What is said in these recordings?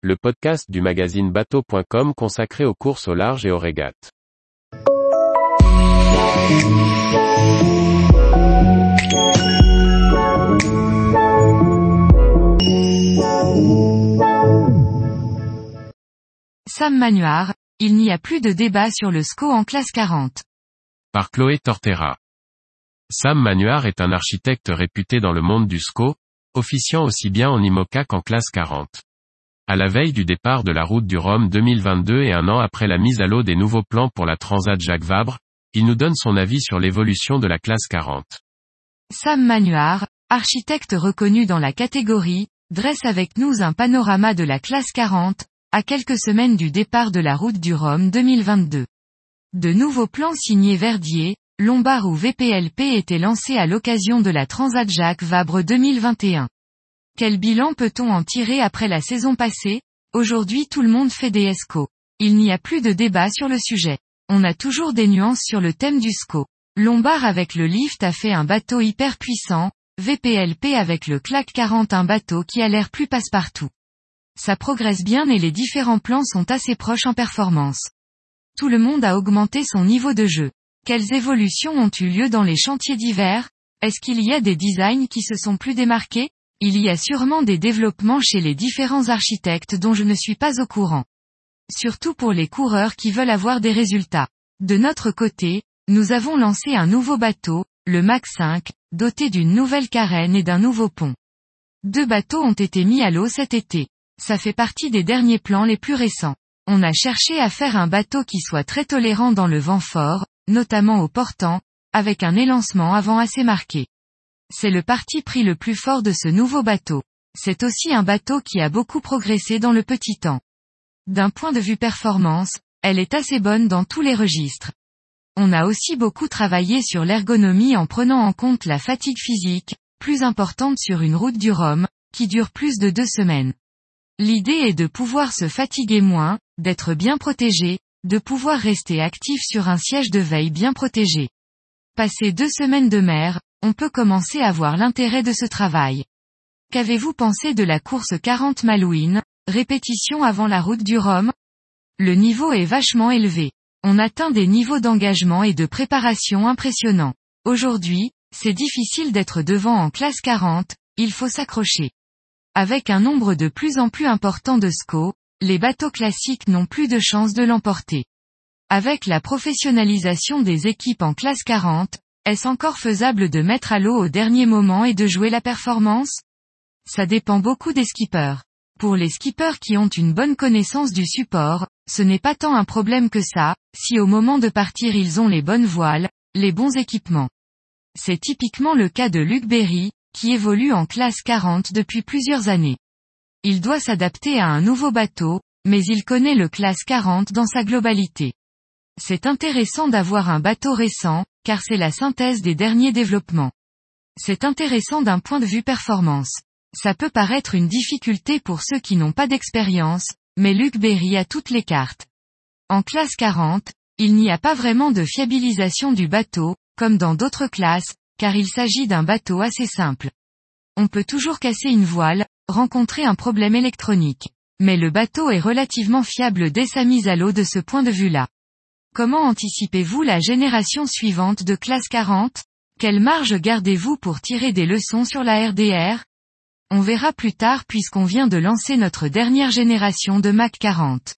le podcast du magazine bateau.com consacré aux courses au large et aux régates. Sam Manuard, il n'y a plus de débat sur le SCO en classe 40. Par Chloé Tortera. Sam Manuard est un architecte réputé dans le monde du SCO, officiant aussi bien en IMOCA qu'en classe 40. À la veille du départ de la route du Rhum 2022 et un an après la mise à l'eau des nouveaux plans pour la Transat Jacques Vabre, il nous donne son avis sur l'évolution de la classe 40. Sam Manuard, architecte reconnu dans la catégorie, dresse avec nous un panorama de la classe 40, à quelques semaines du départ de la route du Rhum 2022. De nouveaux plans signés Verdier, Lombard ou VPLP étaient lancés à l'occasion de la Transat Jacques Vabre 2021. Quel bilan peut-on en tirer après la saison passée? Aujourd'hui tout le monde fait des ESCO. Il n'y a plus de débat sur le sujet. On a toujours des nuances sur le thème du SCO. Lombard avec le lift a fait un bateau hyper puissant, VPLP avec le CLAC 40 un bateau qui a l'air plus passe-partout. Ça progresse bien et les différents plans sont assez proches en performance. Tout le monde a augmenté son niveau de jeu. Quelles évolutions ont eu lieu dans les chantiers d'hiver? Est-ce qu'il y a des designs qui se sont plus démarqués? Il y a sûrement des développements chez les différents architectes dont je ne suis pas au courant. Surtout pour les coureurs qui veulent avoir des résultats. De notre côté, nous avons lancé un nouveau bateau, le Mac 5, doté d'une nouvelle carène et d'un nouveau pont. Deux bateaux ont été mis à l'eau cet été. Ça fait partie des derniers plans les plus récents. On a cherché à faire un bateau qui soit très tolérant dans le vent fort, notamment au portant, avec un élancement avant assez marqué. C'est le parti pris le plus fort de ce nouveau bateau. C'est aussi un bateau qui a beaucoup progressé dans le petit temps. D'un point de vue performance, elle est assez bonne dans tous les registres. On a aussi beaucoup travaillé sur l'ergonomie en prenant en compte la fatigue physique, plus importante sur une route du Rhum, qui dure plus de deux semaines. L'idée est de pouvoir se fatiguer moins, d'être bien protégé, de pouvoir rester actif sur un siège de veille bien protégé. Passé deux semaines de mer, on peut commencer à voir l'intérêt de ce travail. Qu'avez-vous pensé de la course 40 Malouine, répétition avant la route du Rhum? Le niveau est vachement élevé. On atteint des niveaux d'engagement et de préparation impressionnants. Aujourd'hui, c'est difficile d'être devant en classe 40, il faut s'accrocher. Avec un nombre de plus en plus important de SCO, les bateaux classiques n'ont plus de chance de l'emporter. Avec la professionnalisation des équipes en classe 40, est-ce encore faisable de mettre à l'eau au dernier moment et de jouer la performance? Ça dépend beaucoup des skippers. Pour les skippers qui ont une bonne connaissance du support, ce n'est pas tant un problème que ça, si au moment de partir ils ont les bonnes voiles, les bons équipements. C'est typiquement le cas de Luc Berry, qui évolue en classe 40 depuis plusieurs années. Il doit s'adapter à un nouveau bateau, mais il connaît le classe 40 dans sa globalité. C'est intéressant d'avoir un bateau récent, car c'est la synthèse des derniers développements. C'est intéressant d'un point de vue performance. Ça peut paraître une difficulté pour ceux qui n'ont pas d'expérience, mais Luc Berry a toutes les cartes. En classe 40, il n'y a pas vraiment de fiabilisation du bateau, comme dans d'autres classes, car il s'agit d'un bateau assez simple. On peut toujours casser une voile, rencontrer un problème électronique. Mais le bateau est relativement fiable dès sa mise à l'eau de ce point de vue-là. Comment anticipez-vous la génération suivante de classe 40 Quelle marge gardez-vous pour tirer des leçons sur la RDR On verra plus tard puisqu'on vient de lancer notre dernière génération de Mac 40.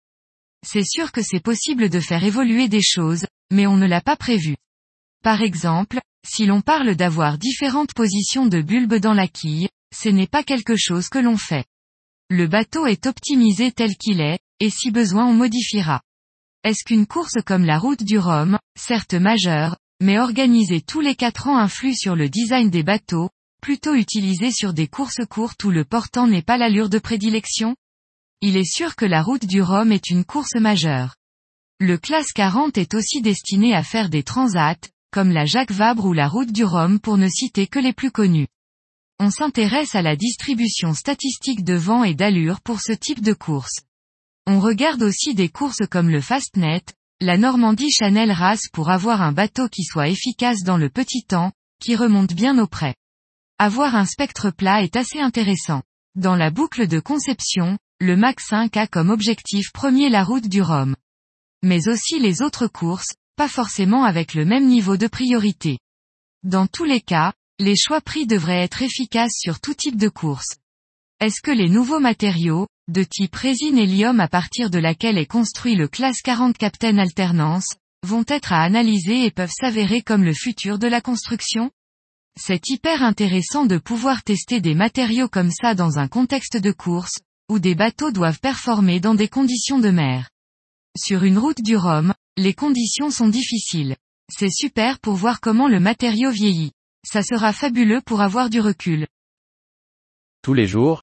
C'est sûr que c'est possible de faire évoluer des choses, mais on ne l'a pas prévu. Par exemple, si l'on parle d'avoir différentes positions de bulbes dans la quille, ce n'est pas quelque chose que l'on fait. Le bateau est optimisé tel qu'il est, et si besoin on modifiera. Est-ce qu'une course comme la route du Rhum, certes majeure, mais organisée tous les quatre ans influe sur le design des bateaux, plutôt utilisée sur des courses courtes où le portant n'est pas l'allure de prédilection? Il est sûr que la route du Rhum est une course majeure. Le classe 40 est aussi destiné à faire des transats, comme la Jacques Vabre ou la route du Rhum pour ne citer que les plus connus on s'intéresse à la distribution statistique de vent et d'allure pour ce type de course. On regarde aussi des courses comme le Fastnet, la Normandie Chanel Race pour avoir un bateau qui soit efficace dans le petit temps, qui remonte bien auprès. Avoir un spectre plat est assez intéressant. Dans la boucle de conception, le Mac 5 a comme objectif premier la route du Rhum. Mais aussi les autres courses, pas forcément avec le même niveau de priorité. Dans tous les cas, les choix pris devraient être efficaces sur tout type de course. Est-ce que les nouveaux matériaux, de type résine hélium à partir de laquelle est construit le classe 40 Captain Alternance, vont être à analyser et peuvent s'avérer comme le futur de la construction? C'est hyper intéressant de pouvoir tester des matériaux comme ça dans un contexte de course, où des bateaux doivent performer dans des conditions de mer. Sur une route du Rhum, les conditions sont difficiles. C'est super pour voir comment le matériau vieillit. Ça sera fabuleux pour avoir du recul. Tous les jours,